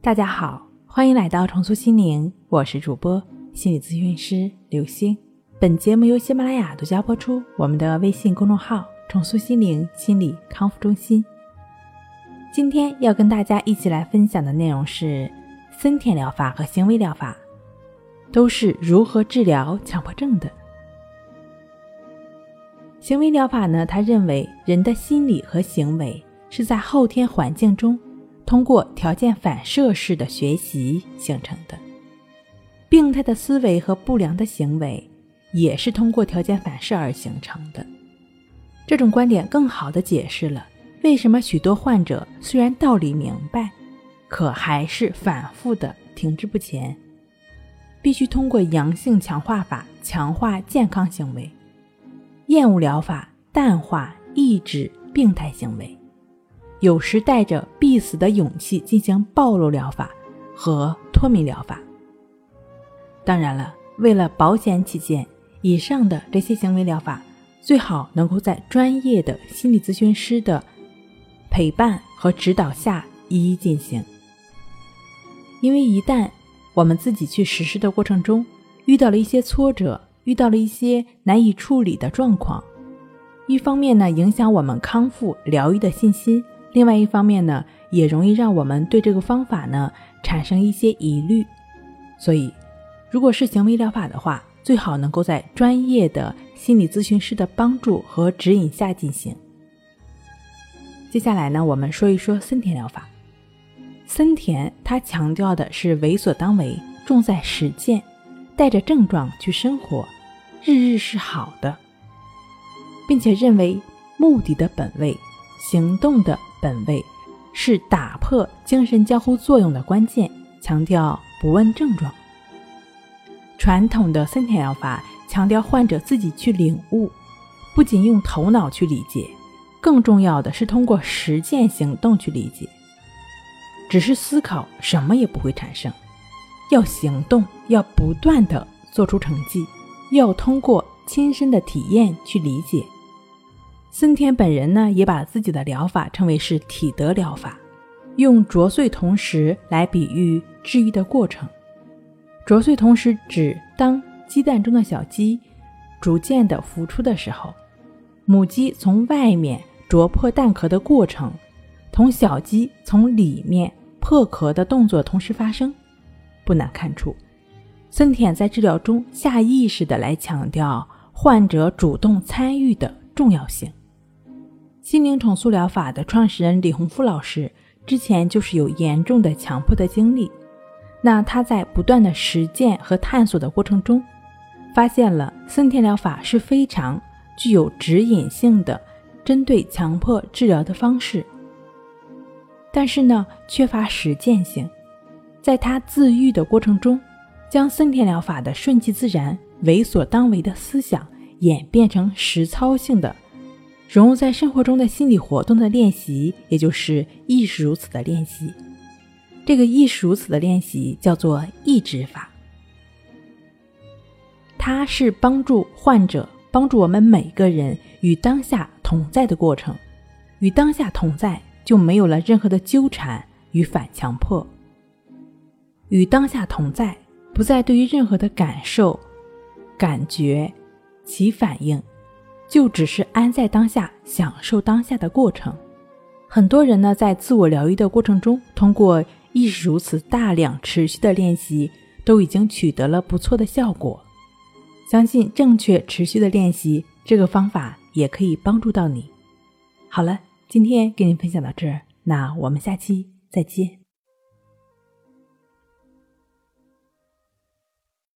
大家好，欢迎来到重塑心灵，我是主播心理咨询师刘星。本节目由喜马拉雅独家播出。我们的微信公众号“重塑心灵心理康复中心”。今天要跟大家一起来分享的内容是森田疗法和行为疗法，都是如何治疗强迫症的。行为疗法呢，他认为人的心理和行为是在后天环境中。通过条件反射式的学习形成的病态的思维和不良的行为，也是通过条件反射而形成的。这种观点更好地解释了为什么许多患者虽然道理明白，可还是反复的停滞不前。必须通过阳性强化法强化健康行为，厌恶疗法淡化抑制病态行为。有时带着必死的勇气进行暴露疗法和脱敏疗法。当然了，为了保险起见，以上的这些行为疗法最好能够在专业的心理咨询师的陪伴和指导下一一进行。因为一旦我们自己去实施的过程中遇到了一些挫折，遇到了一些难以处理的状况，一方面呢，影响我们康复疗愈的信心。另外一方面呢，也容易让我们对这个方法呢产生一些疑虑，所以，如果是行为疗法的话，最好能够在专业的心理咨询师的帮助和指引下进行。接下来呢，我们说一说森田疗法。森田他强调的是为所当为，重在实践，带着症状去生活，日日是好的，并且认为目的的本位，行动的。本位是打破精神交互作用的关键，强调不问症状。传统的森田疗法强调患者自己去领悟，不仅用头脑去理解，更重要的是通过实践行动去理解。只是思考什么也不会产生，要行动，要不断的做出成绩，要通过亲身的体验去理解。森田本人呢，也把自己的疗法称为是体德疗法，用啄碎同时来比喻治愈的过程。啄碎同时指当鸡蛋中的小鸡逐渐的孵出的时候，母鸡从外面啄破蛋壳的过程，同小鸡从里面破壳的动作同时发生。不难看出，森田在治疗中下意识的来强调患者主动参与的重要性。心灵重塑疗法的创始人李洪富老师之前就是有严重的强迫的经历，那他在不断的实践和探索的过程中，发现了森田疗法是非常具有指引性的针对强迫治疗的方式，但是呢缺乏实践性，在他自愈的过程中，将森田疗法的顺其自然、为所当为的思想演变成实操性的。融入在生活中的心理活动的练习，也就是亦是如此的练习。这个亦是如此的练习叫做意志法，它是帮助患者、帮助我们每个人与当下同在的过程。与当下同在，就没有了任何的纠缠与反强迫。与当下同在，不再对于任何的感受、感觉起反应。就只是安在当下，享受当下的过程。很多人呢，在自我疗愈的过程中，通过亦是如此大量持续的练习，都已经取得了不错的效果。相信正确持续的练习，这个方法也可以帮助到你。好了，今天跟您分享到这儿，那我们下期再见。